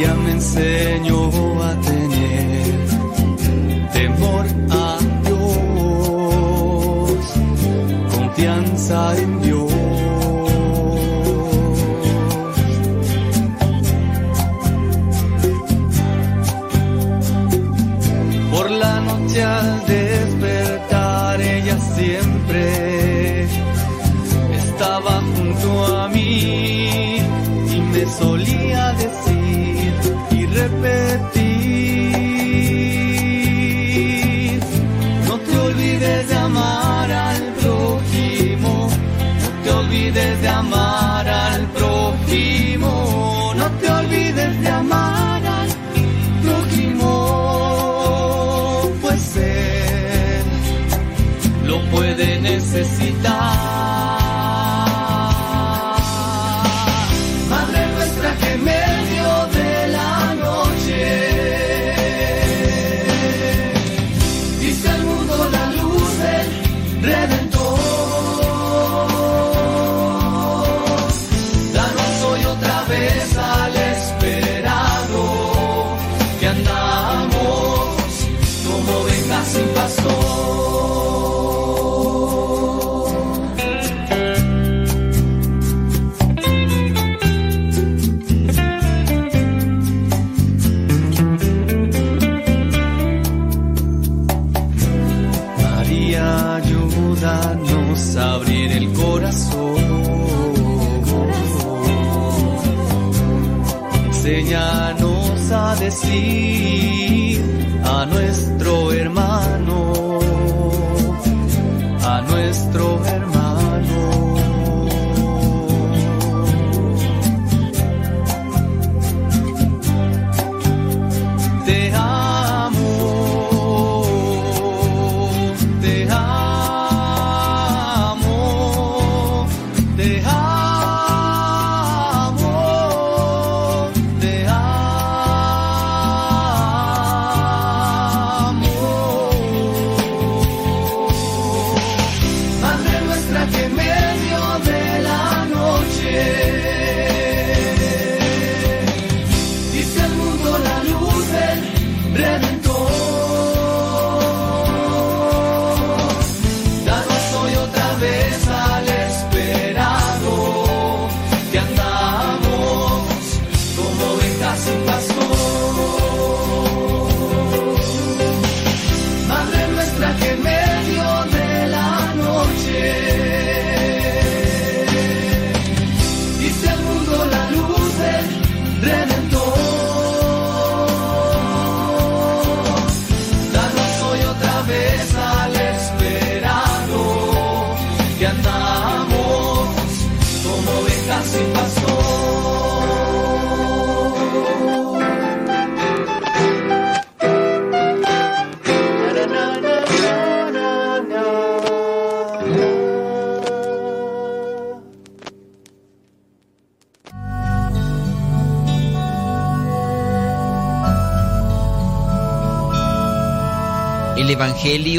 ella me enseñó a tener temor a Dios, confianza en see.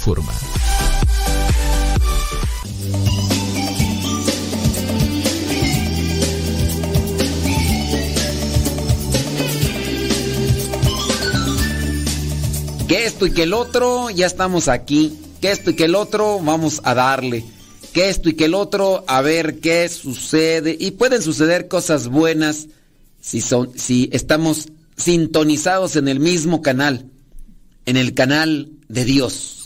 informa. Que esto y que el otro, ya estamos aquí. Que esto y que el otro, vamos a darle. Que esto y que el otro, a ver qué sucede. Y pueden suceder cosas buenas si, son, si estamos sintonizados en el mismo canal, en el canal de Dios.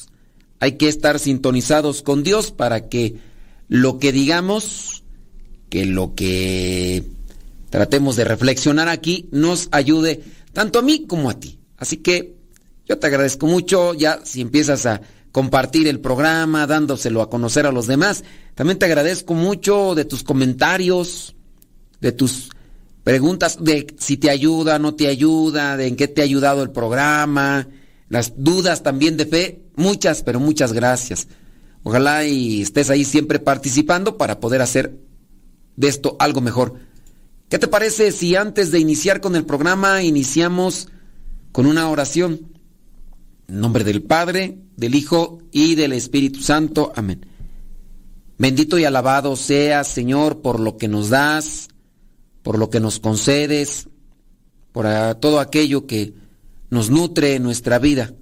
Hay que estar sintonizados con Dios para que lo que digamos, que lo que tratemos de reflexionar aquí nos ayude tanto a mí como a ti. Así que yo te agradezco mucho, ya si empiezas a compartir el programa, dándoselo a conocer a los demás, también te agradezco mucho de tus comentarios, de tus preguntas de si te ayuda, no te ayuda, de en qué te ha ayudado el programa, las dudas también de fe, muchas, pero muchas gracias. Ojalá y estés ahí siempre participando para poder hacer de esto algo mejor. ¿Qué te parece si antes de iniciar con el programa iniciamos con una oración? En nombre del Padre, del Hijo y del Espíritu Santo. Amén. Bendito y alabado seas, Señor, por lo que nos das por lo que nos concedes, por todo aquello que nos nutre en nuestra vida.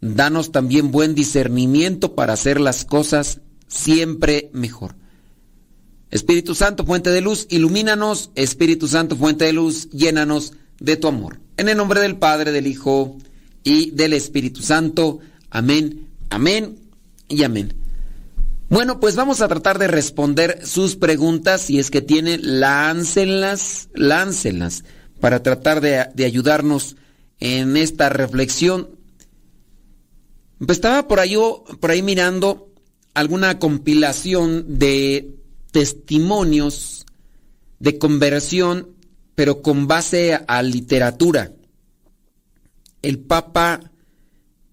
Danos también buen discernimiento para hacer las cosas siempre mejor. Espíritu Santo, fuente de luz, ilumínanos. Espíritu Santo, fuente de luz, llénanos de tu amor. En el nombre del Padre, del Hijo y del Espíritu Santo. Amén, amén y amén. Bueno, pues vamos a tratar de responder sus preguntas. Si es que tiene, láncenlas, láncenlas para tratar de, de ayudarnos en esta reflexión. Pues estaba por ahí, por ahí mirando alguna compilación de testimonios de conversión, pero con base a, literatura. El Papa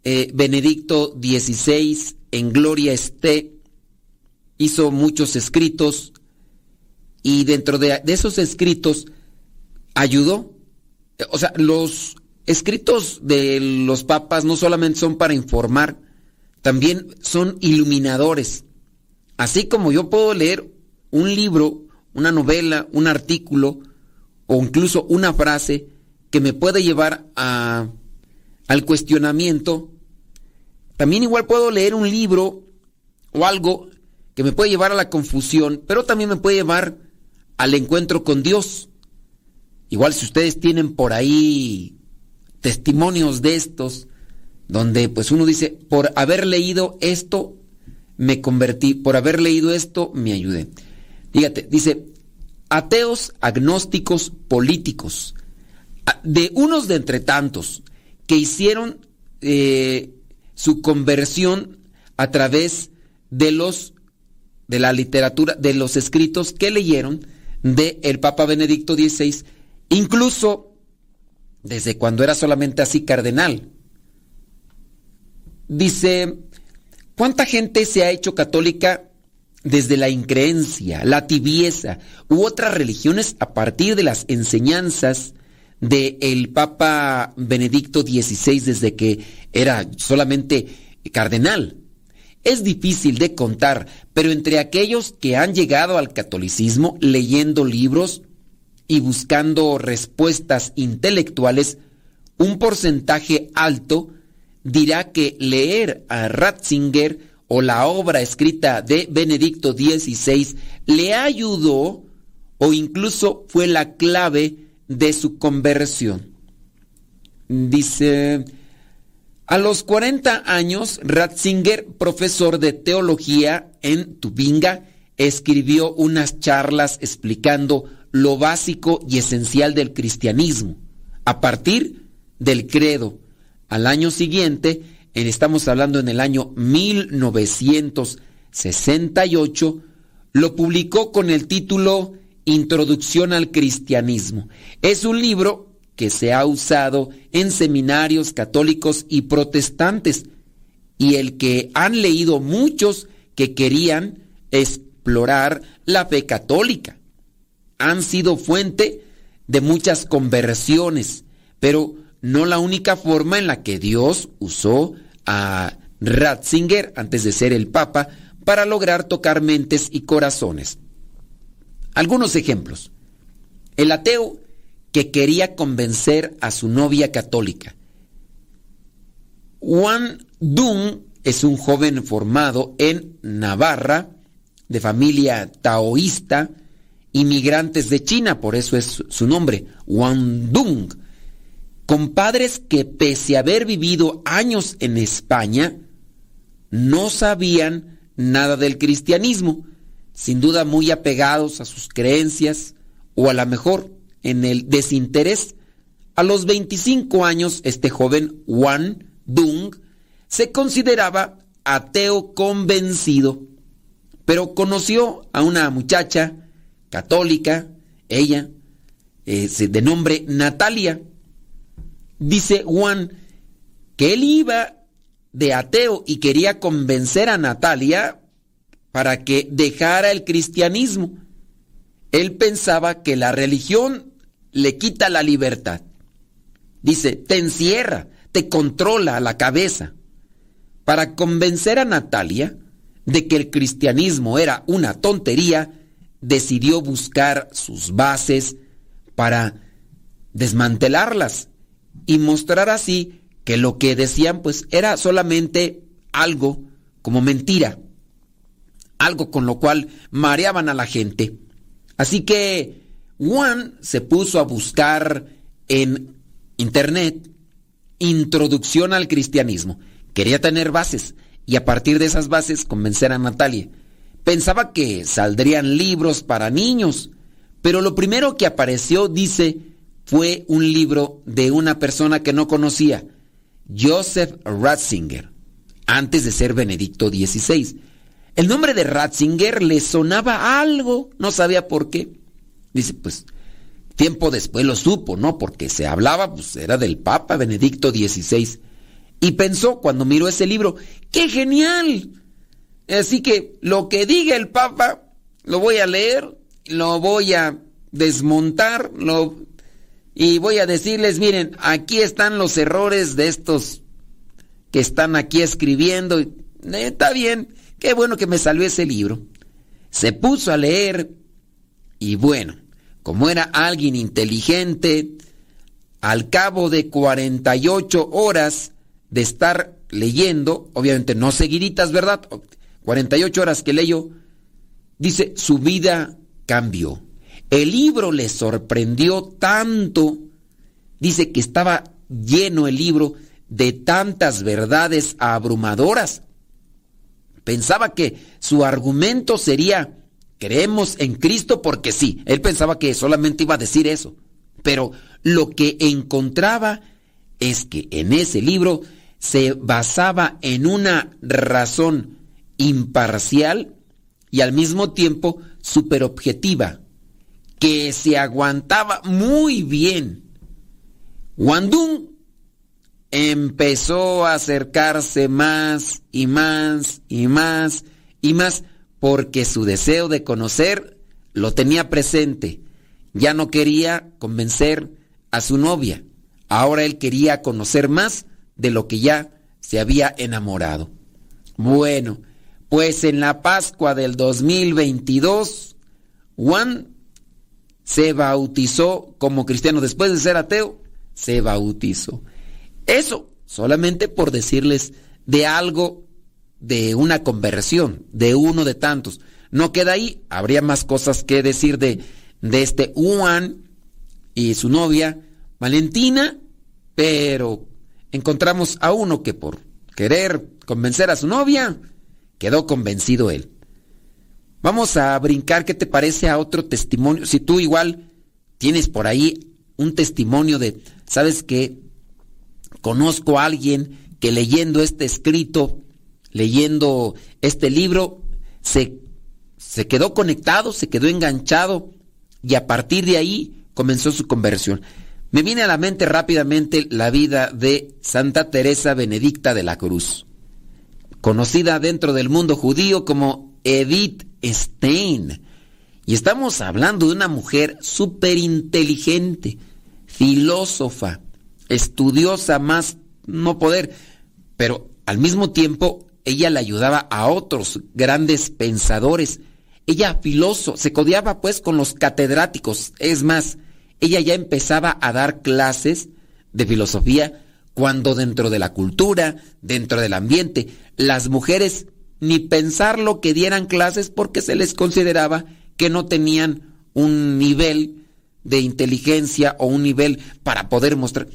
eh, Benedicto XVI, en gloria esté, hizo muchos escritos y dentro de, esos escritos ayudó. O sea, los escritos de los papas no solamente son para informar, también son iluminadores. Así como yo puedo leer un libro, una novela, un artículo o incluso una frase que me puede llevar a, al cuestionamiento, también igual puedo leer un libro o algo que me puede llevar a la confusión, pero también me puede llevar al encuentro con Dios. Igual si ustedes tienen por ahí testimonios de estos, donde pues uno dice, por haber leído esto, me convertí, por haber leído esto, me ayudé. Fíjate, dice, ateos, agnósticos, políticos, de unos de entre tantos que hicieron eh, su conversión a través de los de la literatura, de los escritos que leyeron de el Papa Benedicto XVI, incluso desde cuando era solamente así cardenal. Dice, ¿cuánta gente se ha hecho católica desde la increencia, la tibieza u otras religiones a partir de las enseñanzas de el Papa Benedicto XVI desde que era solamente cardenal? Es difícil de contar, pero entre aquellos que han llegado al catolicismo leyendo libros y buscando respuestas intelectuales, un porcentaje alto dirá que leer a Ratzinger o la obra escrita de Benedicto XVI le ayudó o incluso fue la clave de su conversión. Dice, a los 40 años, Ratzinger, profesor de teología en Tubinga, escribió unas charlas explicando lo básico y esencial del cristianismo, a partir del credo. Al año siguiente, estamos hablando en el año 1968, lo publicó con el título Introducción al Cristianismo. Es un libro que se ha usado en seminarios católicos y protestantes y el que han leído muchos que querían explorar la fe católica. Han sido fuente de muchas conversiones, pero no la única forma en la que Dios usó a Ratzinger antes de ser el Papa para lograr tocar mentes y corazones. Algunos ejemplos. El ateo que quería convencer a su novia católica. Juan Dung es un joven formado en Navarra, de familia taoísta, inmigrantes de China, por eso es su nombre, Juan Dung, con padres que pese a haber vivido años en España, no sabían nada del cristianismo sin duda muy apegados a sus creencias o a lo mejor en el desinterés. A los 25 años, este joven Juan Dung se consideraba ateo convencido, pero conoció a una muchacha católica, ella, eh, de nombre Natalia. Dice Juan que él iba de ateo y quería convencer a Natalia para que dejara el cristianismo. Él pensaba que la religión le quita la libertad. Dice, te encierra, te controla la cabeza. Para convencer a Natalia de que el cristianismo era una tontería, decidió buscar sus bases para desmantelarlas y mostrar así que lo que decían pues era solamente algo como mentira algo con lo cual mareaban a la gente. Así que Juan se puso a buscar en internet introducción al cristianismo. Quería tener bases y a partir de esas bases convencer a Natalia. Pensaba que saldrían libros para niños, pero lo primero que apareció, dice, fue un libro de una persona que no conocía, Joseph Ratzinger, antes de ser Benedicto XVI. El nombre de Ratzinger le sonaba algo, no sabía por qué. Dice, pues tiempo después lo supo, ¿no? Porque se hablaba, pues era del Papa Benedicto XVI. Y pensó cuando miró ese libro, ¡qué genial! Así que lo que diga el Papa, lo voy a leer, lo voy a desmontar, lo, y voy a decirles, miren, aquí están los errores de estos que están aquí escribiendo. Eh, está bien, Qué bueno que me salió ese libro. Se puso a leer y bueno, como era alguien inteligente, al cabo de 48 horas de estar leyendo, obviamente no seguiditas, ¿verdad? 48 horas que leyó, dice, su vida cambió. El libro le sorprendió tanto, dice que estaba lleno el libro de tantas verdades abrumadoras Pensaba que su argumento sería, creemos en Cristo porque sí. Él pensaba que solamente iba a decir eso. Pero lo que encontraba es que en ese libro se basaba en una razón imparcial y al mismo tiempo superobjetiva, que se aguantaba muy bien. Wandung empezó a acercarse más y más y más y más porque su deseo de conocer lo tenía presente. Ya no quería convencer a su novia. Ahora él quería conocer más de lo que ya se había enamorado. Bueno, pues en la Pascua del 2022, Juan se bautizó como cristiano. Después de ser ateo, se bautizó. Eso solamente por decirles de algo, de una conversión, de uno de tantos. No queda ahí, habría más cosas que decir de, de este Juan y su novia Valentina, pero encontramos a uno que por querer convencer a su novia, quedó convencido él. Vamos a brincar, ¿qué te parece a otro testimonio? Si tú igual tienes por ahí un testimonio de, ¿sabes qué? Conozco a alguien que leyendo este escrito, leyendo este libro, se, se quedó conectado, se quedó enganchado y a partir de ahí comenzó su conversión. Me viene a la mente rápidamente la vida de Santa Teresa Benedicta de la Cruz, conocida dentro del mundo judío como Edith Stein. Y estamos hablando de una mujer súper inteligente, filósofa, estudiosa más no poder, pero al mismo tiempo ella le ayudaba a otros grandes pensadores. Ella filósofo, se codiaba pues con los catedráticos, es más, ella ya empezaba a dar clases de filosofía cuando dentro de la cultura, dentro del ambiente, las mujeres ni pensar lo que dieran clases porque se les consideraba que no tenían un nivel de inteligencia o un nivel para poder mostrar.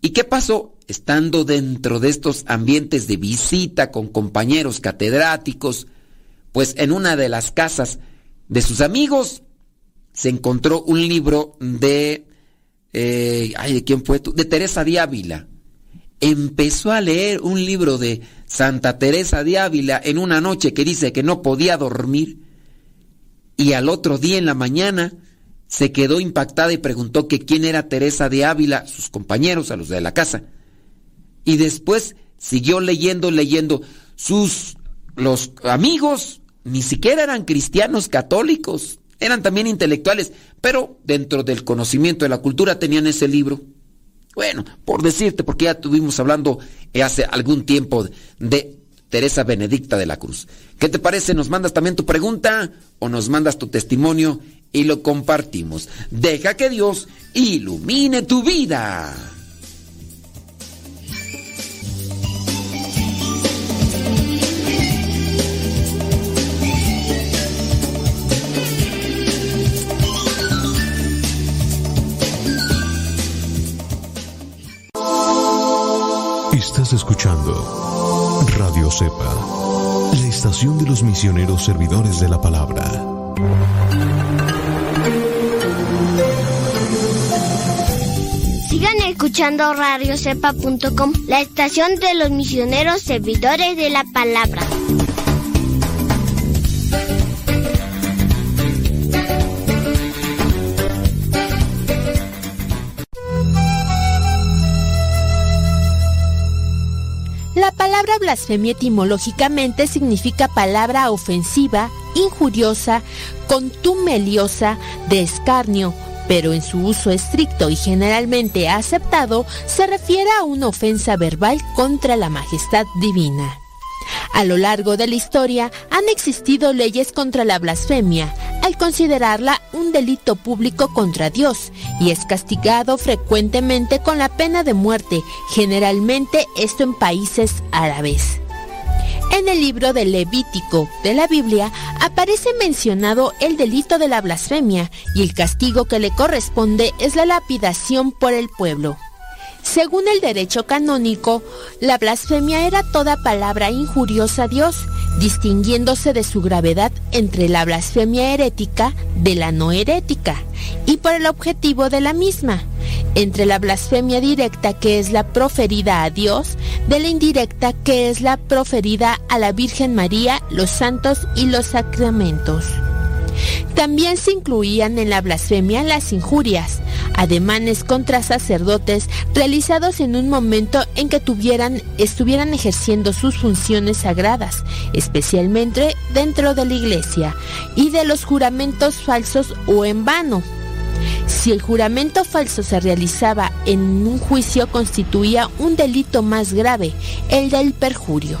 ¿Y qué pasó? Estando dentro de estos ambientes de visita con compañeros catedráticos, pues en una de las casas de sus amigos, se encontró un libro de, eh, ay, ¿de quién fue? De Teresa de Ávila. Empezó a leer un libro de Santa Teresa de Ávila en una noche que dice que no podía dormir y al otro día en la mañana se quedó impactada y preguntó que quién era Teresa de Ávila, sus compañeros, a los de la casa. Y después siguió leyendo, leyendo. Sus los amigos ni siquiera eran cristianos católicos, eran también intelectuales, pero dentro del conocimiento de la cultura tenían ese libro. Bueno, por decirte, porque ya estuvimos hablando hace algún tiempo de Teresa Benedicta de la Cruz. ¿Qué te parece? ¿Nos mandas también tu pregunta o nos mandas tu testimonio y lo compartimos? Deja que Dios ilumine tu vida. Estás escuchando Radio Cepa, la estación de los misioneros servidores de la palabra. Sigan escuchando radiocepa.com, la estación de los misioneros servidores de la palabra. Palabra blasfemia etimológicamente significa palabra ofensiva, injuriosa, contumeliosa, de escarnio, pero en su uso estricto y generalmente aceptado se refiere a una ofensa verbal contra la majestad divina. A lo largo de la historia han existido leyes contra la blasfemia, al considerarla un delito público contra Dios, y es castigado frecuentemente con la pena de muerte, generalmente esto en países árabes. En el libro de Levítico de la Biblia aparece mencionado el delito de la blasfemia y el castigo que le corresponde es la lapidación por el pueblo. Según el derecho canónico, la blasfemia era toda palabra injuriosa a Dios, distinguiéndose de su gravedad entre la blasfemia herética de la no herética, y por el objetivo de la misma, entre la blasfemia directa que es la proferida a Dios, de la indirecta que es la proferida a la Virgen María, los santos y los sacramentos. También se incluían en la blasfemia las injurias, ademanes contra sacerdotes realizados en un momento en que tuvieran, estuvieran ejerciendo sus funciones sagradas, especialmente dentro de la iglesia, y de los juramentos falsos o en vano. Si el juramento falso se realizaba en un juicio constituía un delito más grave, el del perjurio.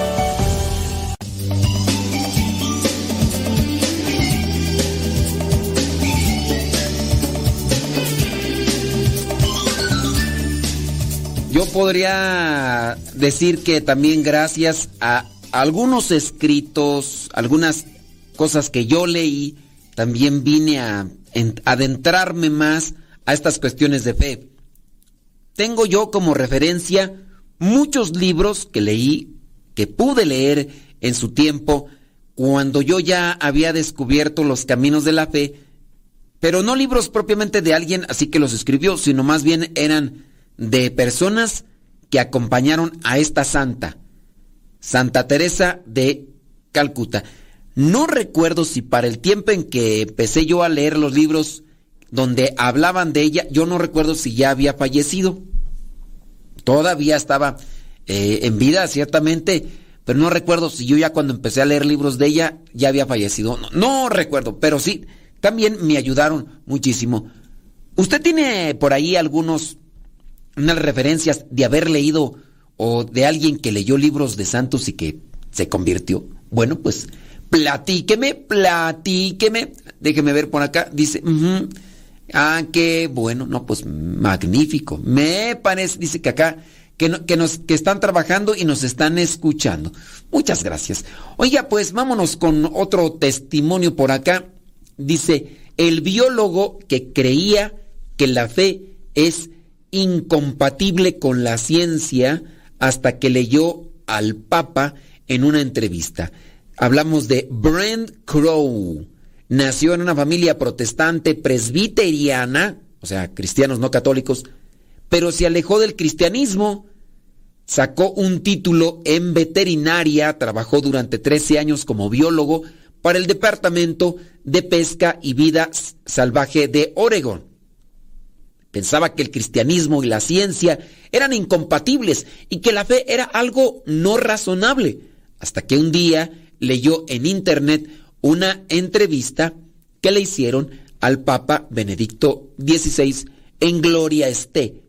Yo podría decir que también gracias a algunos escritos, algunas cosas que yo leí, también vine a adentrarme más a estas cuestiones de fe. Tengo yo como referencia muchos libros que leí, que pude leer en su tiempo, cuando yo ya había descubierto los caminos de la fe, pero no libros propiamente de alguien así que los escribió, sino más bien eran de personas que acompañaron a esta santa, Santa Teresa de Calcuta. No recuerdo si para el tiempo en que empecé yo a leer los libros donde hablaban de ella, yo no recuerdo si ya había fallecido. Todavía estaba eh, en vida, ciertamente, pero no recuerdo si yo ya cuando empecé a leer libros de ella ya había fallecido. No, no recuerdo, pero sí, también me ayudaron muchísimo. ¿Usted tiene por ahí algunos unas referencias de haber leído o de alguien que leyó libros de santos y que se convirtió. Bueno, pues platíqueme, platíqueme. Déjeme ver por acá. Dice, ah, qué bueno, no, pues magnífico. Me parece, dice que acá, que, que, nos, que están trabajando y nos están escuchando. Muchas gracias. Oiga, pues vámonos con otro testimonio por acá. Dice, el biólogo que creía que la fe es incompatible con la ciencia hasta que leyó al Papa en una entrevista. Hablamos de Brent Crow. Nació en una familia protestante presbiteriana, o sea, cristianos no católicos, pero se alejó del cristianismo. Sacó un título en veterinaria, trabajó durante 13 años como biólogo para el Departamento de Pesca y Vida Salvaje de Oregon. Pensaba que el cristianismo y la ciencia eran incompatibles y que la fe era algo no razonable, hasta que un día leyó en internet una entrevista que le hicieron al Papa Benedicto XVI en Gloria Esté,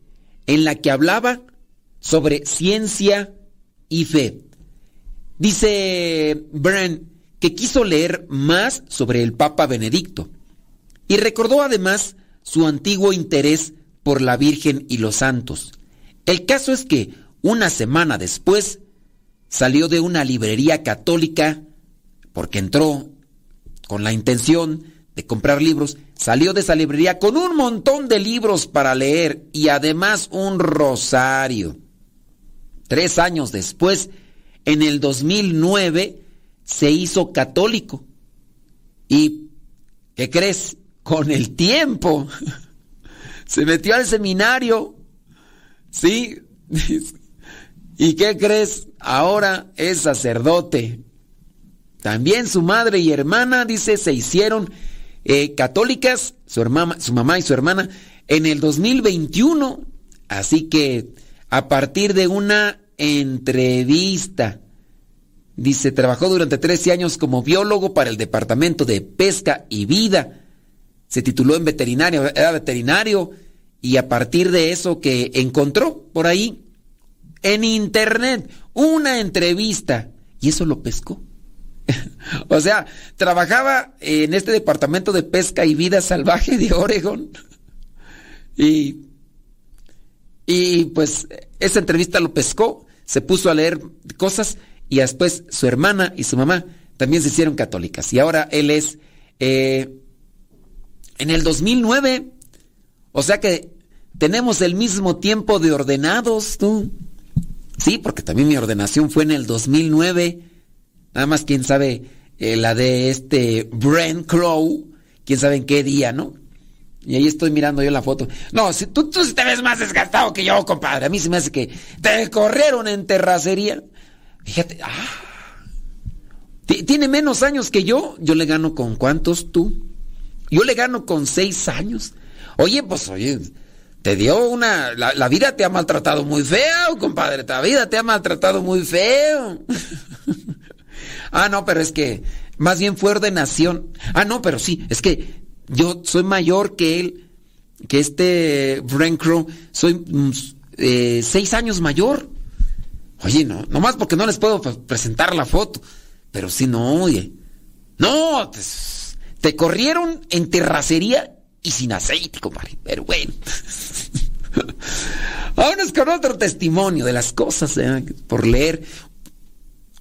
en la que hablaba sobre ciencia y fe. Dice Bren que quiso leer más sobre el Papa Benedicto y recordó además su antiguo interés por la Virgen y los santos. El caso es que una semana después salió de una librería católica porque entró con la intención de comprar libros, salió de esa librería con un montón de libros para leer y además un rosario. Tres años después, en el 2009, se hizo católico. ¿Y qué crees? Con el tiempo se metió al seminario. ¿Sí? ¿Y qué crees? Ahora es sacerdote. También su madre y hermana, dice, se hicieron eh, católicas, su, hermana, su mamá y su hermana, en el 2021. Así que a partir de una entrevista, dice, trabajó durante 13 años como biólogo para el Departamento de Pesca y Vida se tituló en veterinario, era veterinario, y a partir de eso que encontró por ahí, en internet, una entrevista, y eso lo pescó. o sea, trabajaba en este departamento de pesca y vida salvaje de Oregon. y, y pues esa entrevista lo pescó, se puso a leer cosas y después su hermana y su mamá también se hicieron católicas. Y ahora él es eh, en el 2009. O sea que tenemos el mismo tiempo de ordenados, tú. Sí, porque también mi ordenación fue en el 2009. Nada más quién sabe eh, la de este Brent Crow, quién sabe en qué día, ¿no? Y ahí estoy mirando yo la foto. No, si tú, tú te ves más desgastado que yo, compadre. A mí se me hace que te corrieron en terracería. Fíjate, ah, tiene menos años que yo. Yo le gano con cuántos tú. Yo le gano con seis años. Oye, pues oye, te dio una... La, vida te ha maltratado muy feo, compadre. La vida te ha maltratado muy feo. ah, no, pero es que más bien fue ordenación. Ah, no, pero sí, es que yo soy mayor que él, que este Frank Crow. Soy mm, eh, seis años mayor. Oye, no, nomás porque no les puedo presentar la foto. Pero sí, no, oye. No, te, te corrieron en terracería y sin aceite, compadre. Pero bueno. Vámonos con otro testimonio de las cosas, ¿eh? por leer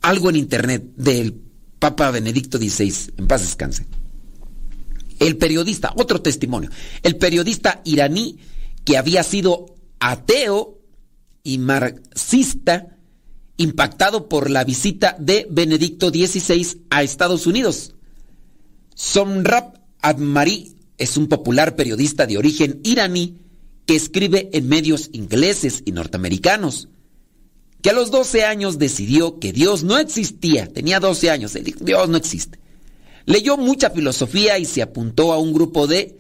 algo en internet del Papa Benedicto XVI. En paz descanse. El periodista, otro testimonio. El periodista iraní que había sido ateo y marxista, impactado por la visita de Benedicto XVI a Estados Unidos. Somrab Admari es un popular periodista de origen iraní que escribe en medios ingleses y norteamericanos, que a los 12 años decidió que Dios no existía, tenía 12 años, Dios no existe. Leyó mucha filosofía y se apuntó a un grupo de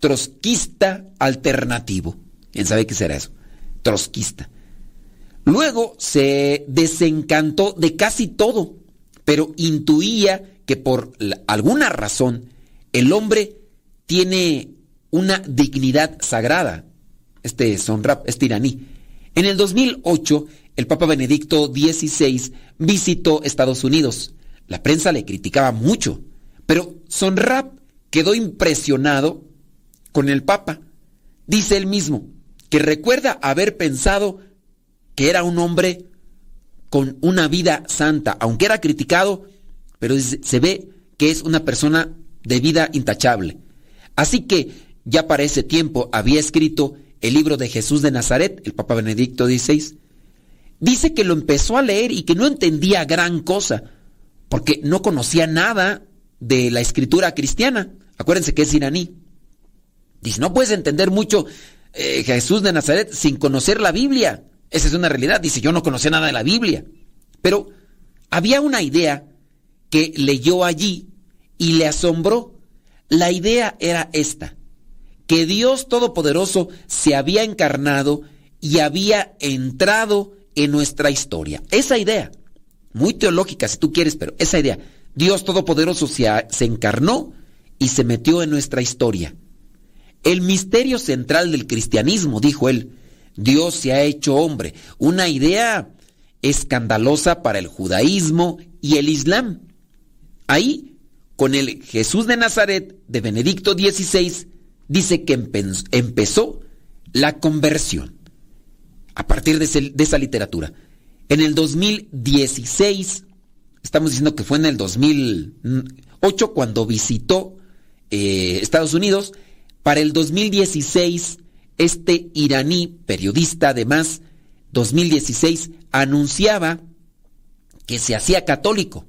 trotskista alternativo. ¿Quién sabe qué será eso? Trotskista. Luego se desencantó de casi todo, pero intuía que por alguna razón el hombre tiene una dignidad sagrada. Este Sonrap, este iraní. En el 2008, el Papa Benedicto XVI visitó Estados Unidos. La prensa le criticaba mucho, pero Sonrap quedó impresionado con el Papa. Dice él mismo que recuerda haber pensado que era un hombre con una vida santa, aunque era criticado, pero se ve que es una persona de vida intachable. Así que ya para ese tiempo había escrito el libro de Jesús de Nazaret, el Papa Benedicto XVI. Dice que lo empezó a leer y que no entendía gran cosa, porque no conocía nada de la escritura cristiana. Acuérdense que es iraní. Dice, no puedes entender mucho eh, Jesús de Nazaret sin conocer la Biblia. Esa es una realidad. Dice, yo no conocía nada de la Biblia. Pero había una idea que leyó allí y le asombró. La idea era esta, que Dios Todopoderoso se había encarnado y había entrado en nuestra historia. Esa idea, muy teológica si tú quieres, pero esa idea, Dios Todopoderoso se, se encarnó y se metió en nuestra historia. El misterio central del cristianismo, dijo él, Dios se ha hecho hombre, una idea escandalosa para el judaísmo y el islam. Ahí, con el Jesús de Nazaret de Benedicto XVI, dice que empezó la conversión a partir de, esa literatura. En el 2016, estamos diciendo que fue en el 2008 cuando visitó eh, Estados Unidos, para el 2016, este iraní, periodista además, 2016, anunciaba que se hacía católico.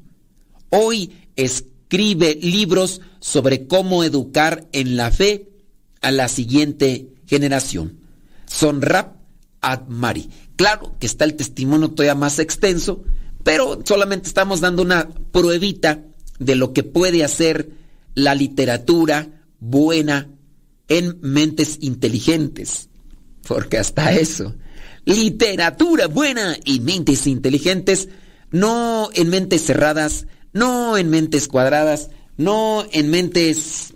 Hoy escribe libros sobre cómo educar en la fe a la siguiente generación. Sonrap Admari. Claro que está el testimonio todavía más extenso, pero solamente estamos dando una pruebita de lo que puede hacer la literatura buena en mentes inteligentes. Porque hasta eso, literatura buena y mentes inteligentes, no en mentes cerradas, no en mentes cuadradas, no en mentes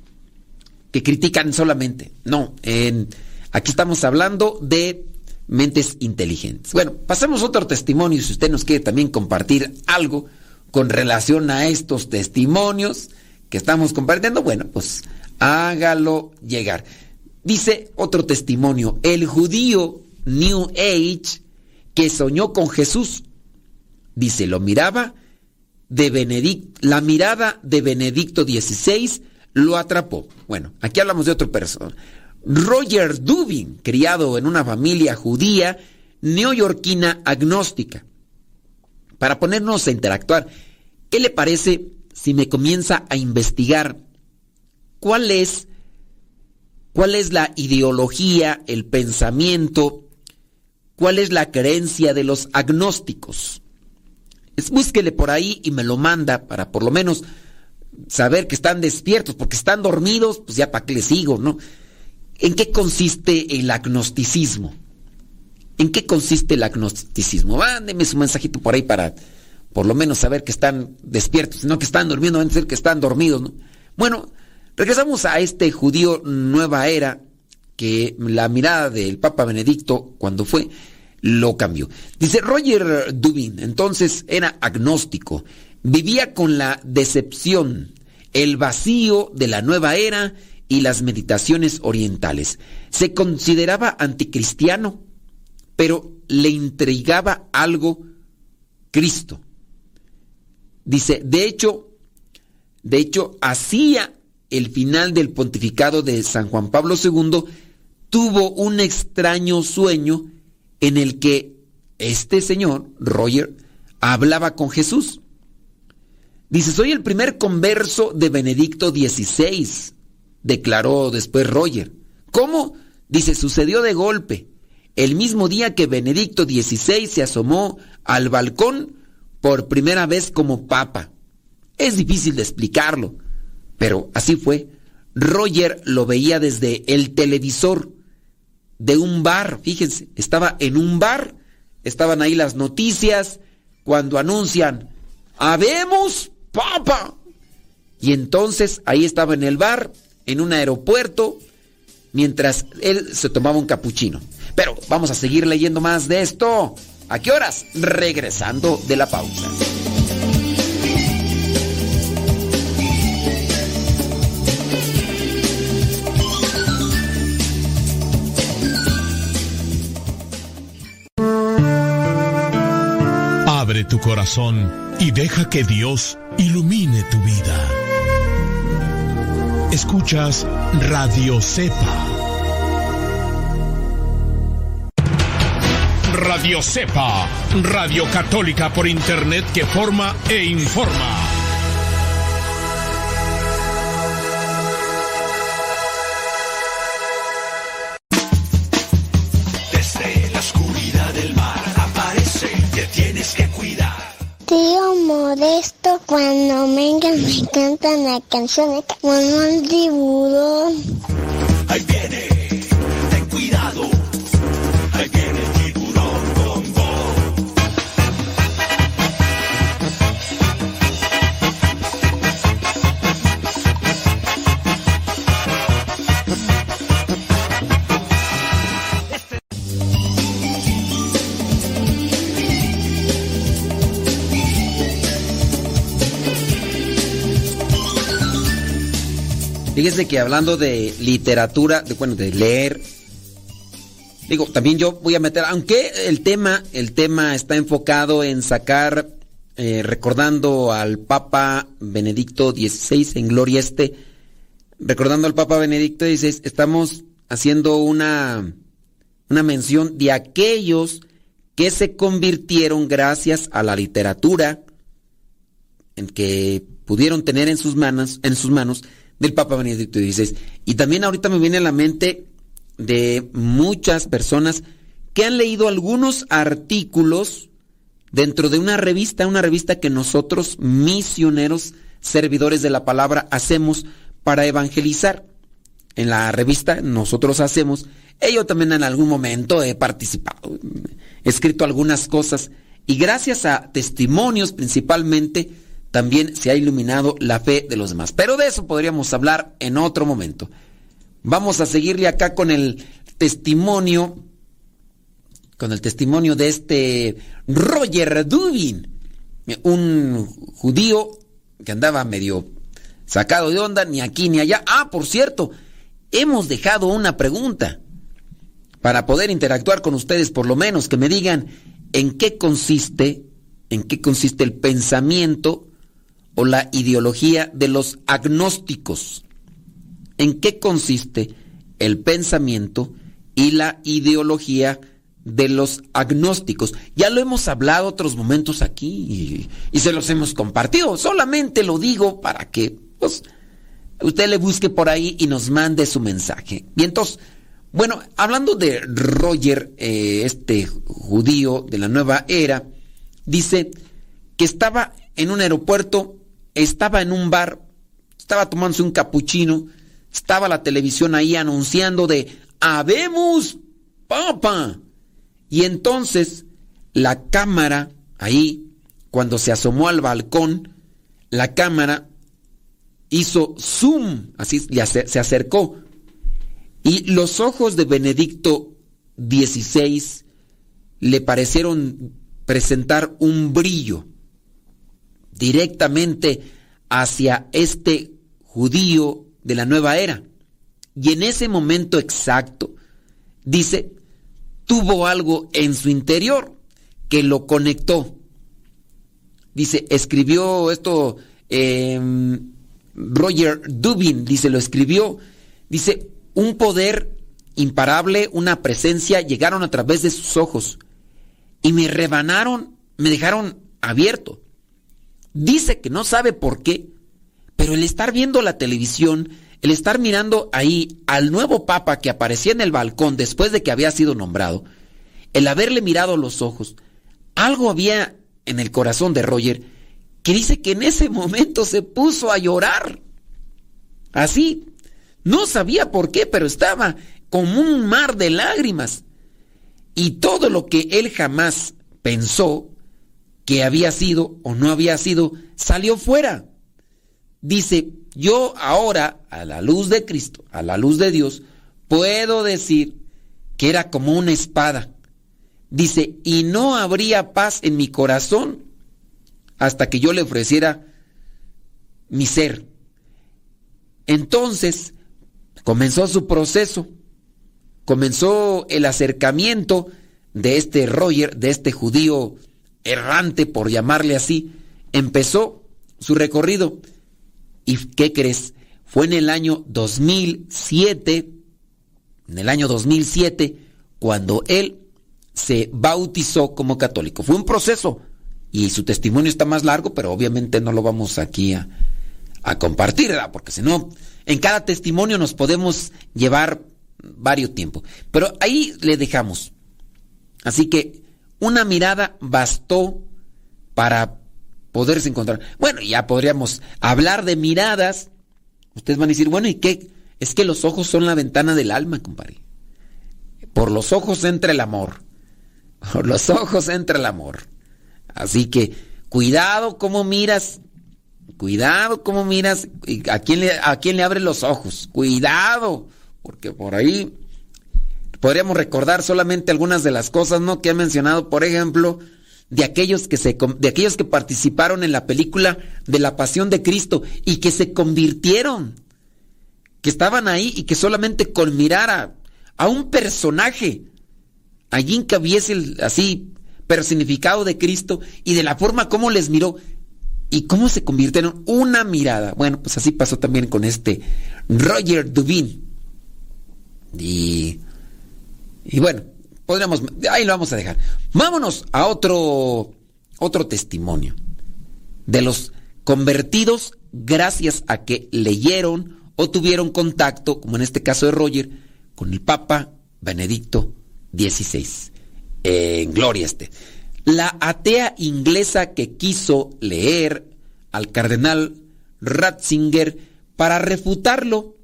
que critican solamente. No, en, aquí estamos hablando de mentes inteligentes. Bueno, pasemos otro testimonio si usted nos quiere también compartir algo con relación a estos testimonios que estamos compartiendo. Bueno, pues hágalo llegar. Dice otro testimonio, el judío New Age que soñó con Jesús. Dice, lo miraba de Benedict, la mirada de Benedicto XVI lo atrapó. Bueno, aquí hablamos de otra persona. Roger Dubin, criado en una familia judía neoyorquina agnóstica. Para ponernos a interactuar, ¿qué le parece si me comienza a investigar cuál es cuál es la ideología, el pensamiento, cuál es la creencia de los agnósticos? búsquele por ahí y me lo manda para por lo menos saber que están despiertos, porque están dormidos, pues ya para qué les sigo, ¿no? ¿En qué consiste el agnosticismo? ¿En qué consiste el agnosticismo? Mándeme su mensajito por ahí para por lo menos saber que están despiertos, no que están durmiendo, van a ser que están dormidos, ¿no? Bueno, regresamos a este judío nueva era que la mirada del Papa Benedicto cuando fue lo cambió. Dice Roger Dubin, entonces era agnóstico, vivía con la decepción, el vacío de la nueva era y las meditaciones orientales. Se consideraba anticristiano, pero le intrigaba algo Cristo. Dice, de hecho, de hecho, hacía el final del pontificado de San Juan Pablo II, tuvo un extraño sueño en el que este señor, Roger, hablaba con Jesús. Dice, soy el primer converso de Benedicto XVI, declaró después Roger. ¿Cómo? Dice, sucedió de golpe el mismo día que Benedicto XVI se asomó al balcón por primera vez como papa. Es difícil de explicarlo, pero así fue. Roger lo veía desde el televisor de un bar, fíjense, estaba en un bar, estaban ahí las noticias cuando anuncian, habemos papa. Y entonces ahí estaba en el bar, en un aeropuerto, mientras él se tomaba un capuchino. Pero vamos a seguir leyendo más de esto. ¿A qué horas? Regresando de la pausa. Tu corazón y deja que Dios ilumine tu vida. Escuchas Radio Cepa Radio Cepa, Radio Católica por Internet que forma e informa. Cuando vengan me cantan la canción como un tiburón. Ahí viene, Fíjese que hablando de literatura, de, bueno, de leer, digo, también yo voy a meter, aunque el tema, el tema está enfocado en sacar, eh, recordando al Papa Benedicto XVI en Gloria Este, recordando al Papa Benedicto XVI, estamos haciendo una, una mención de aquellos que se convirtieron gracias a la literatura en que pudieron tener en sus manos, en sus manos del Papa Benedicto XVI. Y también ahorita me viene a la mente de muchas personas que han leído algunos artículos dentro de una revista, una revista que nosotros, misioneros, servidores de la palabra, hacemos para evangelizar. En la revista nosotros hacemos, yo también en algún momento he participado, he escrito algunas cosas y gracias a testimonios principalmente, también se ha iluminado la fe de los demás. Pero de eso podríamos hablar en otro momento. Vamos a seguirle acá con el testimonio, con el testimonio de este Roger Dubin, un judío que andaba medio sacado de onda, ni aquí ni allá. Ah, por cierto, hemos dejado una pregunta para poder interactuar con ustedes, por lo menos que me digan en qué consiste, en qué consiste el pensamiento o la ideología de los agnósticos. ¿En qué consiste el pensamiento y la ideología de los agnósticos? Ya lo hemos hablado otros momentos aquí y, se los hemos compartido. Solamente lo digo para que pues, usted le busque por ahí y nos mande su mensaje. Y entonces, bueno, hablando de Roger, eh, este judío de la nueva era, dice que estaba en un aeropuerto estaba en un bar estaba tomándose un capuchino, estaba la televisión ahí anunciando de Habemos Papa. Y entonces la cámara ahí, cuando se asomó al balcón, la cámara hizo zoom, así se acercó. Y los ojos de Benedicto XVI le parecieron presentar un brillo directamente hacia este judío de la nueva era. Y en ese momento exacto, dice, tuvo algo en su interior que lo conectó. Dice, escribió esto em, Roger Dubin, dice, lo escribió. Dice, un poder imparable, una presencia, llegaron a través de sus ojos y me rebanaron, me dejaron abierto. Dice que no sabe por qué, pero el estar viendo la televisión, el estar mirando ahí al nuevo papa que aparecía en el balcón después de que había sido nombrado, el haberle mirado los ojos, algo había en el corazón de Roger que dice que en ese momento se puso a llorar. Así, no sabía por qué, pero estaba como un mar de lágrimas. Y todo lo que él jamás pensó que había sido o no había sido, salió fuera. Dice, yo ahora, a la luz de Cristo, a la luz de Dios, puedo decir que era como una espada. Dice, y no habría paz en mi corazón hasta que yo le ofreciera mi ser. Entonces, comenzó su proceso, comenzó el acercamiento de este Roger, de este judío errante, por llamarle así, empezó su recorrido. ¿Y qué crees? Fue en el año 2007, en el año 2007, cuando él se bautizó como católico. Fue un proceso y su testimonio está más largo, pero obviamente no lo vamos aquí a, a compartir, ¿verdad? porque si no, en cada testimonio nos podemos llevar varios tiempos. Pero ahí le dejamos. Así que una mirada bastó para poderse encontrar. Bueno, ya podríamos hablar de miradas. Ustedes van a decir, bueno, ¿y qué? Es que los ojos son la ventana del alma, compadre. Por los ojos entra el amor. Por los ojos entra el amor. Así que cuidado cómo miras. Cuidado cómo miras. ¿A quién le, a quién le abre los ojos? Cuidado. Porque por ahí podríamos recordar solamente algunas de las cosas, ¿no? Que he mencionado, por ejemplo, de aquellos que se de aquellos que participaron en la película de la Pasión de Cristo y que se convirtieron, que estaban ahí y que solamente con mirar a, a un personaje allí encabiese el así personificado de Cristo y de la forma como les miró y cómo se convirtieron una mirada. Bueno, pues así pasó también con este Roger Dubin. Y y bueno, podríamos, ahí lo vamos a dejar. Vámonos a otro, otro testimonio de los convertidos gracias a que leyeron o tuvieron contacto, como en este caso de Roger, con el Papa Benedicto XVI. En gloria este. La atea inglesa que quiso leer al cardenal Ratzinger para refutarlo,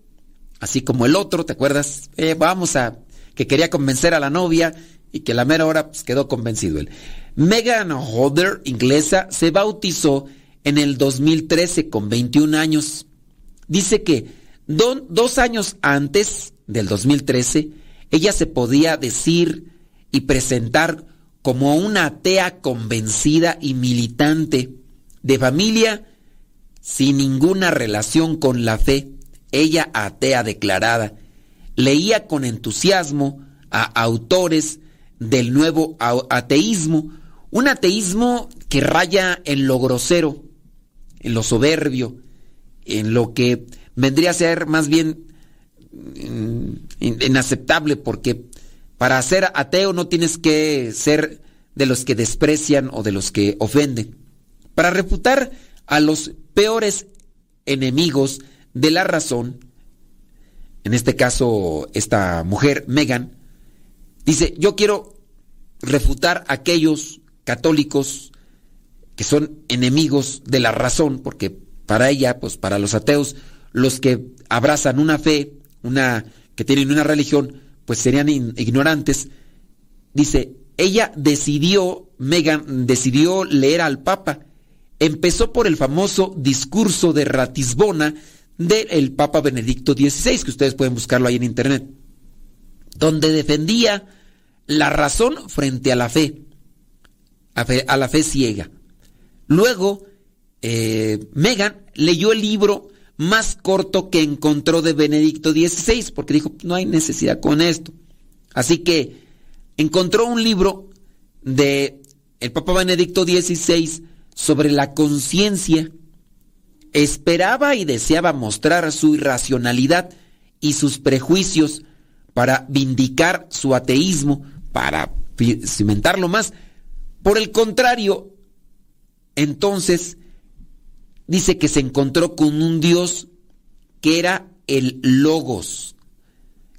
así como el otro, ¿te acuerdas? Eh, vamos a que quería convencer a la novia y que a la mera hora pues, quedó convencido él. Megan Hodder, inglesa, se bautizó en el 2013 con 21 años. Dice que dos años antes del 2013, ella se podía decir y presentar como una atea convencida y militante, de familia sin ninguna relación con la fe, ella atea declarada, leía con entusiasmo a autores del nuevo ateísmo, un ateísmo que raya en lo grosero, en lo soberbio, en lo que vendría a ser más bien mm, inaceptable, porque para ser ateo no tienes que ser de los que desprecian o de los que ofenden. Para refutar a los peores enemigos de la razón, en este caso esta mujer, Megan, dice, yo quiero refutar a aquellos católicos que son enemigos de la razón, porque para ella, pues para los ateos, los que abrazan una fe, una que tienen una religión, pues serían ignorantes. Dice, ella decidió, Megan decidió leer al Papa. Empezó por el famoso discurso de Ratisbona del Papa Benedicto XVI, que ustedes pueden buscarlo ahí en internet, donde defendía la razón frente a la fe, a, la fe ciega. Luego, eh, Megan leyó el libro más corto que encontró de Benedicto XVI, porque dijo, no hay necesidad con esto. Así que encontró un libro de el Papa Benedicto XVI sobre la conciencia. Esperaba y deseaba mostrar su irracionalidad y sus prejuicios para vindicar su ateísmo, para cimentarlo más. Por el contrario, entonces dice que se encontró con un Dios que era el Logos.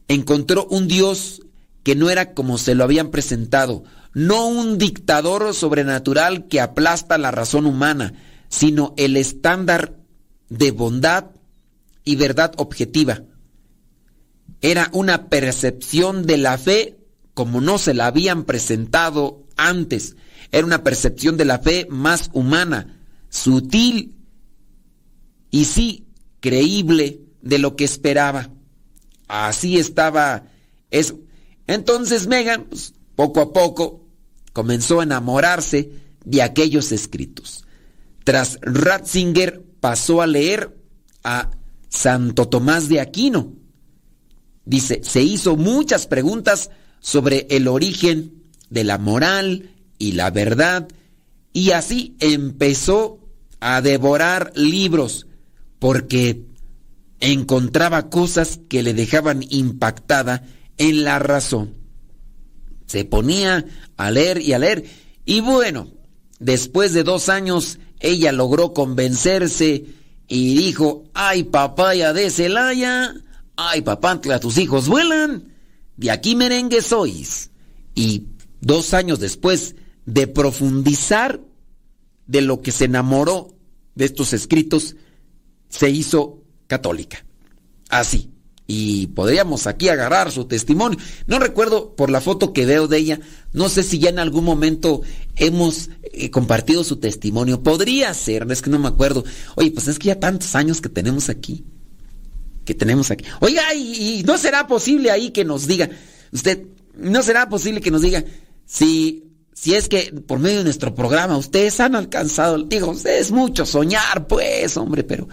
Encontró un Dios que no era como se lo habían presentado, no un dictador sobrenatural que aplasta la razón humana, sino el estándar de bondad y verdad objetiva. Era una percepción de la fe como no se la habían presentado antes. Era una percepción de la fe más humana, sutil y sí creíble de lo que esperaba. Así estaba eso. Entonces Megan, pues, poco a poco, comenzó a enamorarse de aquellos escritos. Tras Ratzinger pasó a leer a Santo Tomás de Aquino. Dice, se hizo muchas preguntas sobre el origen de la moral y la verdad y así empezó a devorar libros porque encontraba cosas que le dejaban impactada en la razón. Se ponía a leer y a leer. Y bueno, después de dos años, ella logró convencerse y dijo, ay papaya de Celaya, ay papantla, tus hijos vuelan, de aquí merengue sois. Y dos años después de profundizar de lo que se enamoró de estos escritos, se hizo católica. Así y podríamos aquí agarrar su testimonio. No recuerdo por la foto que veo de ella, no sé si ya en algún momento hemos eh, compartido su testimonio. Podría ser, es que no me acuerdo. Oye, pues es que ya tantos años que tenemos aquí. Que tenemos aquí. Oiga, y, no será posible ahí que nos diga, usted, no será posible que nos diga si si es que por medio de nuestro programa ustedes han alcanzado, digo, ustedes mucho soñar, pues, hombre, pero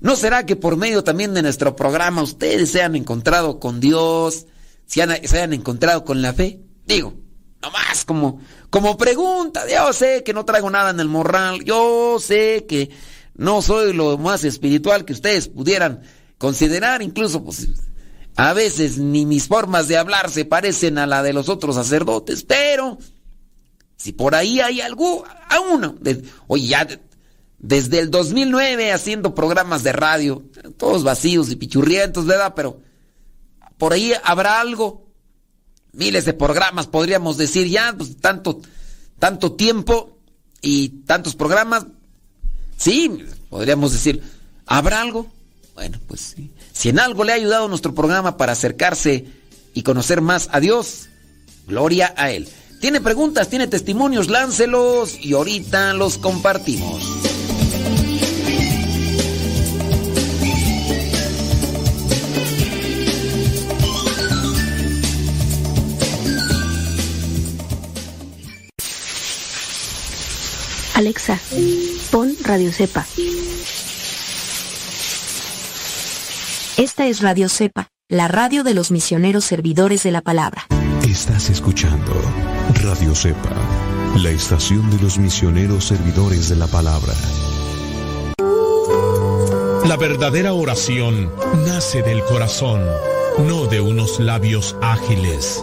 ¿No será que por medio también de nuestro programa ustedes se han encontrado con Dios, se, hayan encontrado con la fe? Digo, nomás como, como pregunta, yo sé que no traigo nada en el morral, yo sé que no soy lo más espiritual que ustedes pudieran considerar, incluso pues a veces ni mis formas de hablar se parecen a la de los otros sacerdotes, pero si por ahí hay algo, a uno, oye, ya desde el 2009 haciendo programas de radio, todos vacíos y pichurrientos, ¿verdad? Pero por ahí habrá algo. Miles de programas, podríamos decir ya, pues tanto, tanto tiempo y tantos programas. Sí, podríamos decir, ¿habrá algo? Bueno, pues sí. Si en algo le ha ayudado nuestro programa para acercarse y conocer más a Dios, gloria a Él. Tiene preguntas, tiene testimonios, láncelos y ahorita los compartimos. Alexa, pon Radio Cepa. Esta es Radio Cepa, la radio de los misioneros servidores de la palabra. Estás escuchando Radio Cepa, la estación de los misioneros servidores de la palabra. La verdadera oración nace del corazón, no de unos labios ágiles.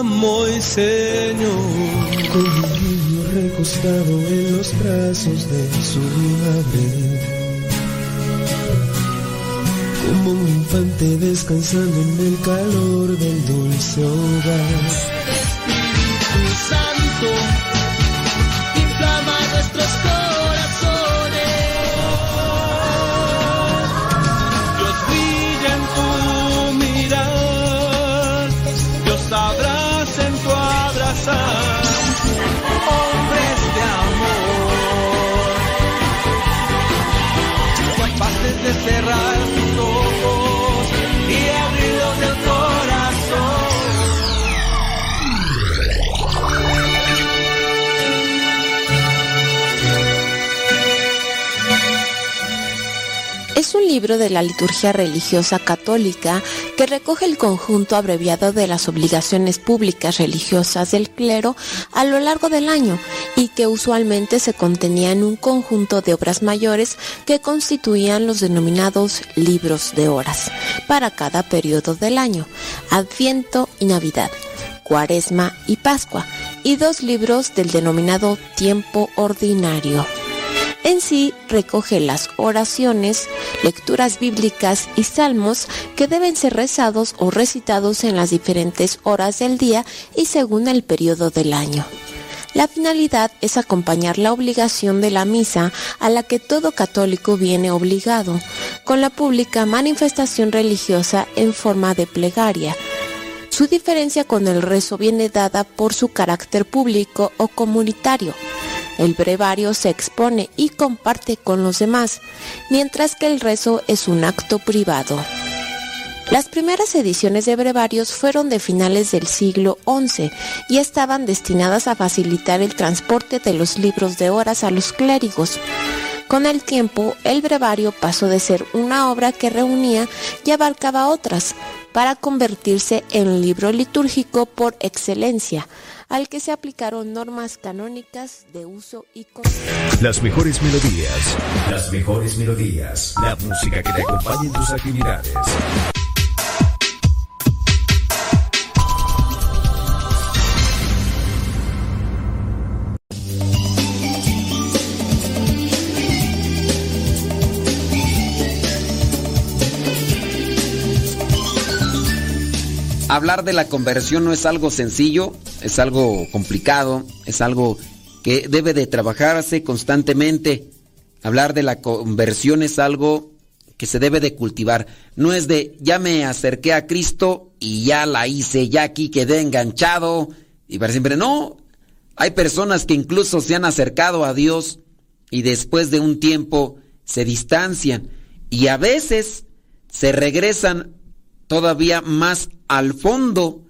amo y Señor. Con un niño recostado en los brazos de su madre. Como un infante descansando en el calor del dulce hogar. Espíritu Santo, cerrar tus ojos y abrirlos corazón. Es un libro de la liturgia religiosa católica que recoge el conjunto abreviado de las obligaciones públicas religiosas del clero a lo largo del año y que usualmente se contenía en un conjunto de obras mayores que constituían los denominados libros de horas para cada periodo del año, Adviento y Navidad, Cuaresma y Pascua, y dos libros del denominado tiempo ordinario. En sí recoge las oraciones, lecturas bíblicas y salmos que deben ser rezados o recitados en las diferentes horas del día y según el periodo del año. La finalidad es acompañar la obligación de la misa a la que todo católico viene obligado, con la pública manifestación religiosa en forma de plegaria. Su diferencia con el rezo viene dada por su carácter público o comunitario. El brevario se expone y comparte con los demás, mientras que el rezo es un acto privado. Las primeras ediciones de brevarios fueron de finales del siglo XI y estaban destinadas a facilitar el transporte de los libros de horas a los clérigos. Con el tiempo, el brevario pasó de ser una obra que reunía y abarcaba otras, para convertirse en libro litúrgico por excelencia, al que se aplicaron normas canónicas de uso y. Las mejores melodías. Las mejores melodías. La música que te acompañe en tus actividades. Hablar de la conversión no es algo sencillo, es algo complicado, es algo que debe de trabajarse constantemente. Hablar de la conversión es algo que se debe de cultivar. No es de ya me acerqué a Cristo y ya la hice, ya aquí quedé enganchado y para siempre. No, hay personas que incluso se han acercado a Dios y después de un tiempo se distancian y a veces se regresan todavía más al fondo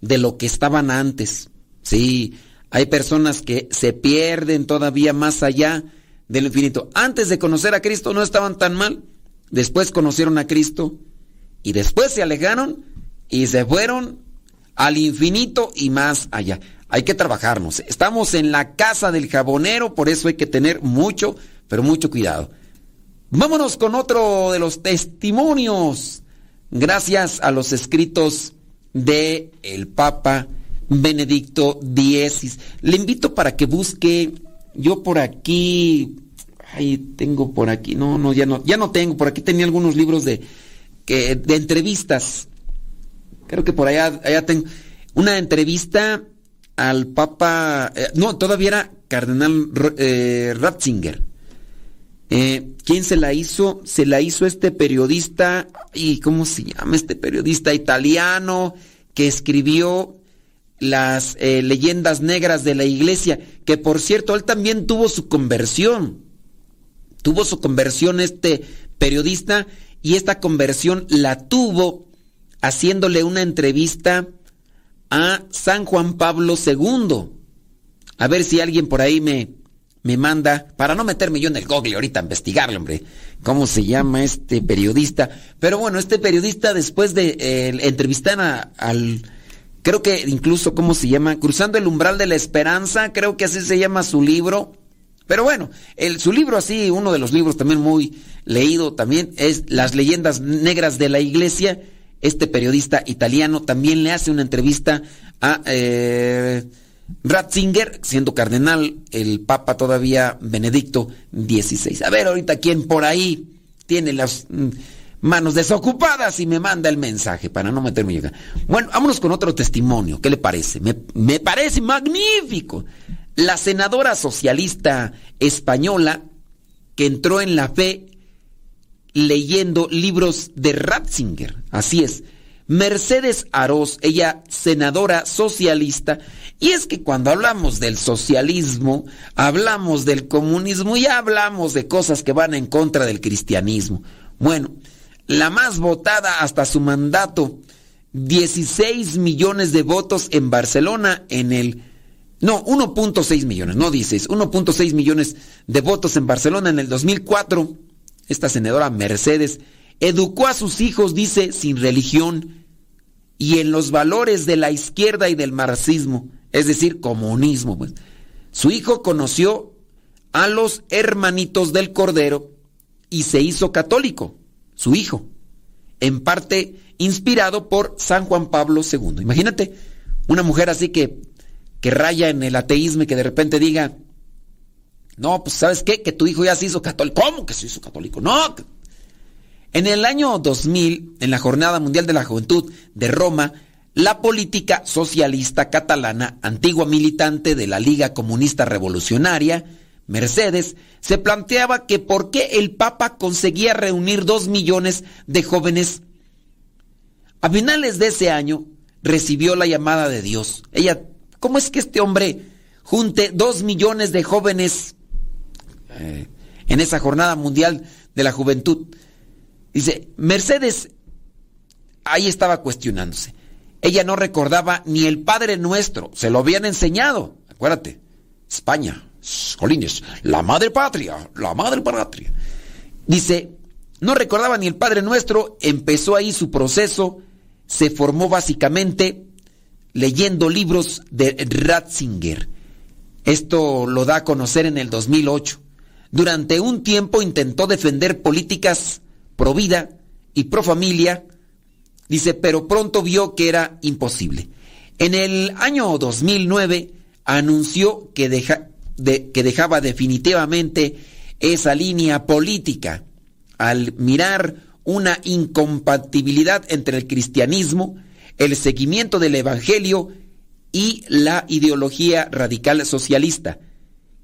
de lo que estaban antes. Sí, hay personas que se pierden todavía más allá del infinito. Antes de conocer a Cristo no estaban tan mal, después conocieron a Cristo y después se alejaron y se fueron al infinito y más allá. Hay que trabajarnos. Estamos en la casa del jabonero, por eso hay que tener mucho, pero mucho cuidado. Vámonos con otro de los testimonios gracias a los escritos de el Papa Benedicto XVI. Le invito para que busque yo por aquí ahí tengo por aquí, no, no, ya no, ya no tengo, por aquí tenía algunos libros de de entrevistas. Creo que por allá allá tengo una entrevista al Papa, eh, no, todavía era Cardenal eh, Ratzinger. Eh, ¿Quién se la hizo? Se la hizo este periodista, ¿y cómo se llama este periodista italiano que escribió las eh, leyendas negras de la iglesia? Que por cierto, él también tuvo su conversión. Tuvo su conversión este periodista y esta conversión la tuvo haciéndole una entrevista a San Juan Pablo II. A ver si alguien por ahí me, me manda, para no meterme yo en el Google ahorita a investigarle, hombre, cómo se llama este periodista. Pero bueno, este periodista después de eh, entrevistar a, al creo que incluso, ¿cómo se llama? Cruzando el umbral de la esperanza, creo que así se llama su libro. Pero bueno, el, su libro así, uno de los libros también muy leído también es Las leyendas negras de la iglesia. Este periodista italiano también le hace una entrevista a eh, Ratzinger, siendo cardenal, el Papa todavía Benedicto XVI. A ver ahorita quién por ahí tiene las mm, manos desocupadas y me manda el mensaje para no meterme acá. Bueno, vámonos con otro testimonio. ¿Qué le parece? Me, me parece magnífico. La senadora socialista española que entró en la fe leyendo libros de Ratzinger. Así es. Mercedes Aroz, ella senadora socialista, y es que cuando hablamos del socialismo, hablamos del comunismo y hablamos de cosas que van en contra del cristianismo. Bueno, la más votada hasta su mandato, 16 millones de votos en Barcelona en el... No, 1.6 millones, no dices, 1.6 millones de votos en Barcelona en el 2004. Esta senadora Mercedes educó a sus hijos, dice, sin religión y en los valores de la izquierda y del marxismo, es decir, comunismo. Pues. Su hijo conoció a los hermanitos del Cordero y se hizo católico, su hijo, en parte inspirado por San Juan Pablo II. Imagínate una mujer así que, que raya en el ateísmo y que de repente diga, no, pues sabes qué, que tu hijo ya se hizo católico. ¿Cómo que se hizo católico? No, en el año 2000, en la Jornada Mundial de la Juventud de Roma, la política socialista catalana, antigua militante de la Liga Comunista Revolucionaria, Mercedes, se planteaba que por qué el Papa conseguía reunir dos millones de jóvenes. A finales de ese año recibió la llamada de Dios. Ella, ¿cómo es que este hombre junte dos millones de jóvenes eh, en esa jornada mundial de la juventud? Dice, Mercedes ahí estaba cuestionándose. Ella no recordaba ni el Padre Nuestro, se lo habían enseñado. Acuérdate, España, Jolines, la madre patria, la madre patria. Dice, no recordaba ni el Padre Nuestro, empezó ahí su proceso, se formó básicamente leyendo libros de Ratzinger. Esto lo da a conocer en el 2008. Durante un tiempo intentó defender políticas pro vida y pro familia, dice, pero pronto vio que era imposible. En el año 2009 anunció que, que dejaba definitivamente esa línea política al mirar una incompatibilidad entre el cristianismo, el seguimiento del Evangelio y la ideología radical socialista,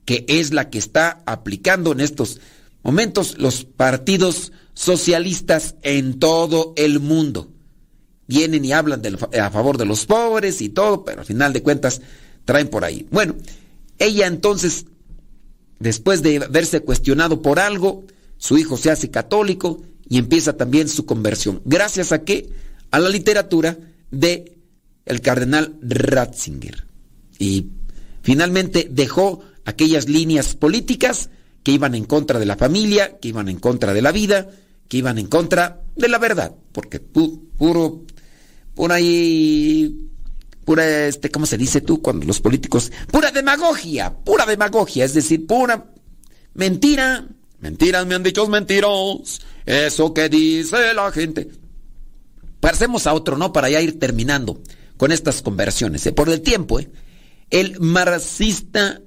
que es la que está aplicando en estos momentos los partidos socialistas en todo el mundo. Vienen y hablan a favor de los pobres y todo, pero al final de cuentas traen por ahí. Bueno, ella entonces, después de haberse cuestionado por algo, su hijo se hace católico y empieza también su conversión. ¿Gracias a qué? A la literatura de el cardenal Ratzinger. Y finalmente dejó aquellas líneas políticas que iban en contra de la familia, que iban en contra de la vida, que iban en contra de la verdad, porque puro, por ahí, pura, este, ¿cómo se dice tú cuando los políticos? Pura demagogia, pura demagogia, es decir, pura mentira, mentiras me han dicho mentiros, eso que dice la gente. Pasemos a otro, ¿no? Para ya ir terminando con estas conversiones, ¿eh? por el tiempo, ¿eh? El marxista,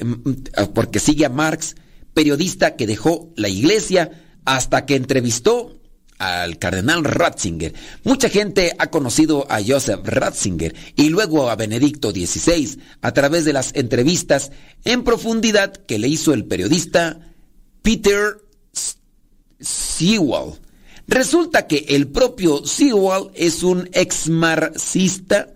mm, porque sigue a Marx, periodista que dejó la iglesia, hasta que entrevistó al cardenal Ratzinger. Mucha gente ha conocido a Joseph Ratzinger y luego a Benedicto XVI a través de las entrevistas en profundidad que le hizo el periodista Peter Sewell. Resulta que el propio Sewell es un ex marxista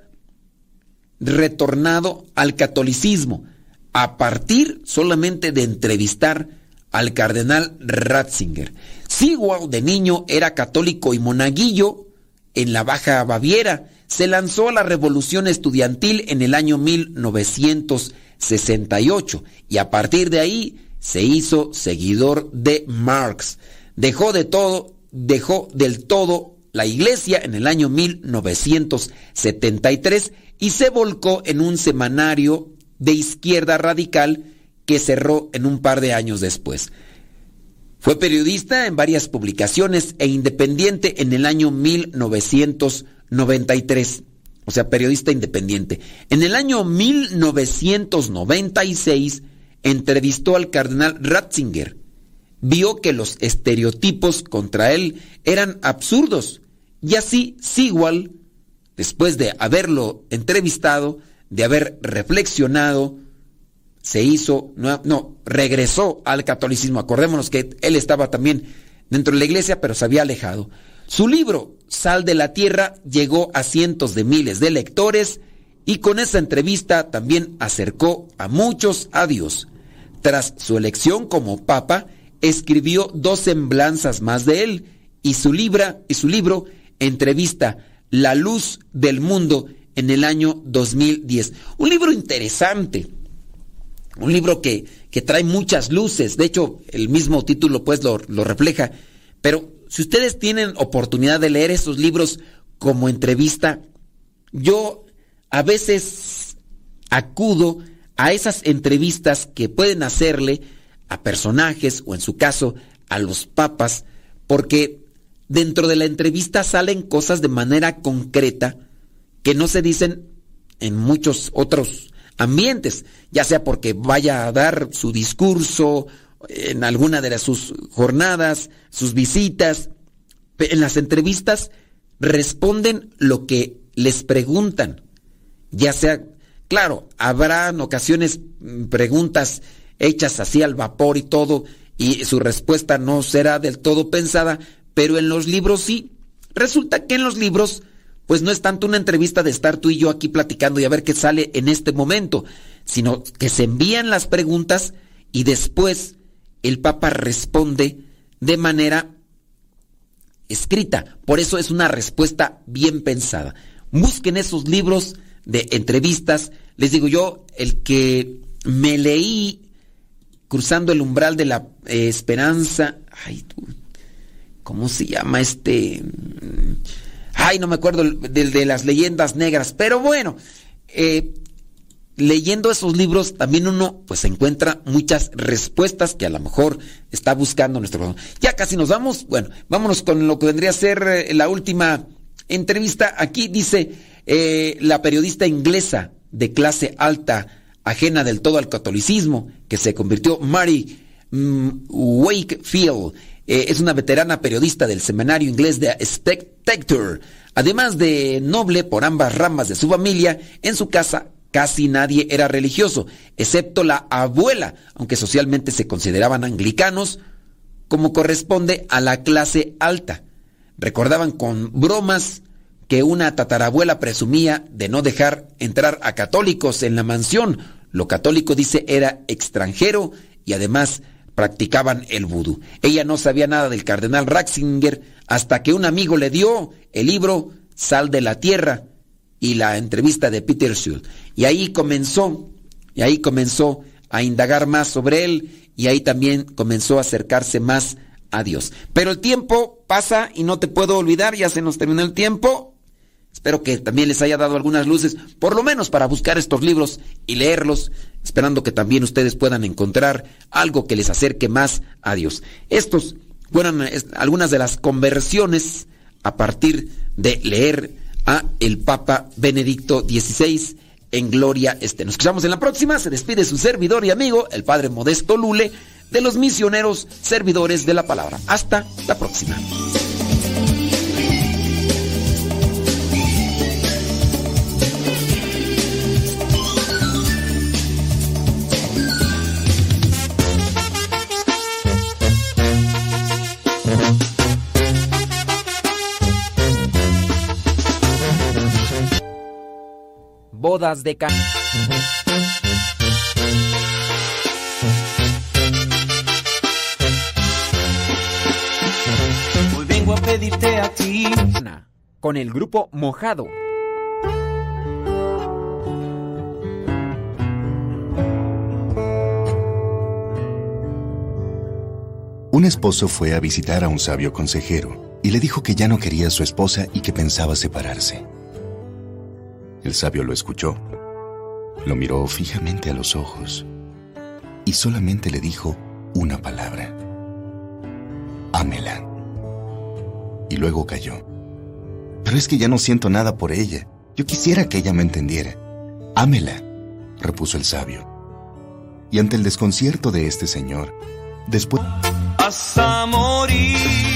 retornado al catolicismo a partir solamente de entrevistar al cardenal Ratzinger. Sewell de niño era católico y monaguillo en la Baja Baviera. Se lanzó a la revolución estudiantil en el año 1968 y a partir de ahí se hizo seguidor de Marx. Dejó de todo, dejó del todo la iglesia en el año 1973 y se volcó en un semanario de izquierda radical que cerró en un par de años después. Fue periodista en varias publicaciones e independiente en el año 1993. O sea, periodista independiente. En el año 1996 entrevistó al cardenal Ratzinger. Vio que los estereotipos contra él eran absurdos. Y así Sigual, después de haberlo entrevistado, de haber reflexionado, se hizo, no, no, regresó al catolicismo. Acordémonos que él estaba también dentro de la iglesia, pero se había alejado. Su libro, Sal de la Tierra, llegó a cientos de miles de lectores y con esa entrevista también acercó a muchos a Dios. Tras su elección como papa, escribió dos semblanzas más de él y su, libra, y su libro entrevista La luz del mundo en el año 2010. Un libro interesante un libro que, que trae muchas luces. De hecho, el mismo título pues lo, lo refleja. Pero si ustedes tienen oportunidad de leer esos libros como entrevista, yo a veces acudo a esas entrevistas que pueden hacerle a personajes o en su caso a los papas, porque dentro de la entrevista salen cosas de manera concreta que no se dicen en muchos otros ambientes, ya sea porque vaya a dar su discurso en alguna de sus jornadas, sus visitas. En las entrevistas responden lo que les preguntan, ya sea, claro, habrá en ocasiones mm, preguntas hechas así al vapor y todo, y su respuesta no será del todo pensada, pero en los libros sí. Resulta que en los libros pues no es tanto una entrevista de estar tú y yo aquí platicando y a ver qué sale en este momento, sino que se envían las preguntas y después el Papa responde de manera escrita. Por eso es una respuesta bien pensada. Busquen esos libros de entrevistas. Les digo yo, el que me leí cruzando el umbral de la eh, esperanza. Ay, ¿cómo se llama este? Ay, no me acuerdo del de las leyendas negras, pero bueno, eh, leyendo esos libros también uno pues encuentra muchas respuestas que a lo mejor está buscando nuestro Ya casi nos vamos. Bueno, vámonos con lo que vendría a ser eh, la última entrevista. Aquí dice eh, la periodista inglesa de clase alta, ajena del todo al catolicismo, que se convirtió Mary mm, Wakefield eh, es una veterana periodista del semanario inglés de Spectator. Además de noble por ambas ramas de su familia, en su casa casi nadie era religioso, excepto la abuela, aunque socialmente se consideraban anglicanos, como corresponde a la clase alta. Recordaban con bromas que una tatarabuela presumía de no dejar entrar a católicos en la mansión. Lo católico, dice, era extranjero y además practicaban el vudú. Ella no sabía nada del cardenal Ratzinger hasta que un amigo le dio el libro Sal de la Tierra y la entrevista de Peter Schultz. Y ahí comenzó, y ahí comenzó a indagar más sobre él y ahí también comenzó a acercarse más a Dios. Pero el tiempo pasa y no te puedo olvidar, ya se nos terminó el tiempo. Espero que también les haya dado algunas luces, por lo menos para buscar estos libros y leerlos, esperando que también ustedes puedan encontrar algo que les acerque más a Dios. Estos fueron algunas de las conversiones a partir de leer a el Papa Benedicto XVI en Gloria Este. Nos escuchamos en la próxima. Se despide su servidor y amigo, el Padre Modesto Lule, de los misioneros servidores de la palabra. Hasta la próxima. Bodas de Cana. Hoy vengo a pedirte a ti. Con el grupo Mojado. Un esposo fue a visitar a un sabio consejero y le dijo que ya no quería a su esposa y que pensaba separarse. El sabio lo escuchó, lo miró fijamente a los ojos y solamente le dijo una palabra. Ámela. Y luego cayó. Pero es que ya no siento nada por ella. Yo quisiera que ella me entendiera. Ámela, repuso el sabio. Y ante el desconcierto de este señor, después... Vas a morir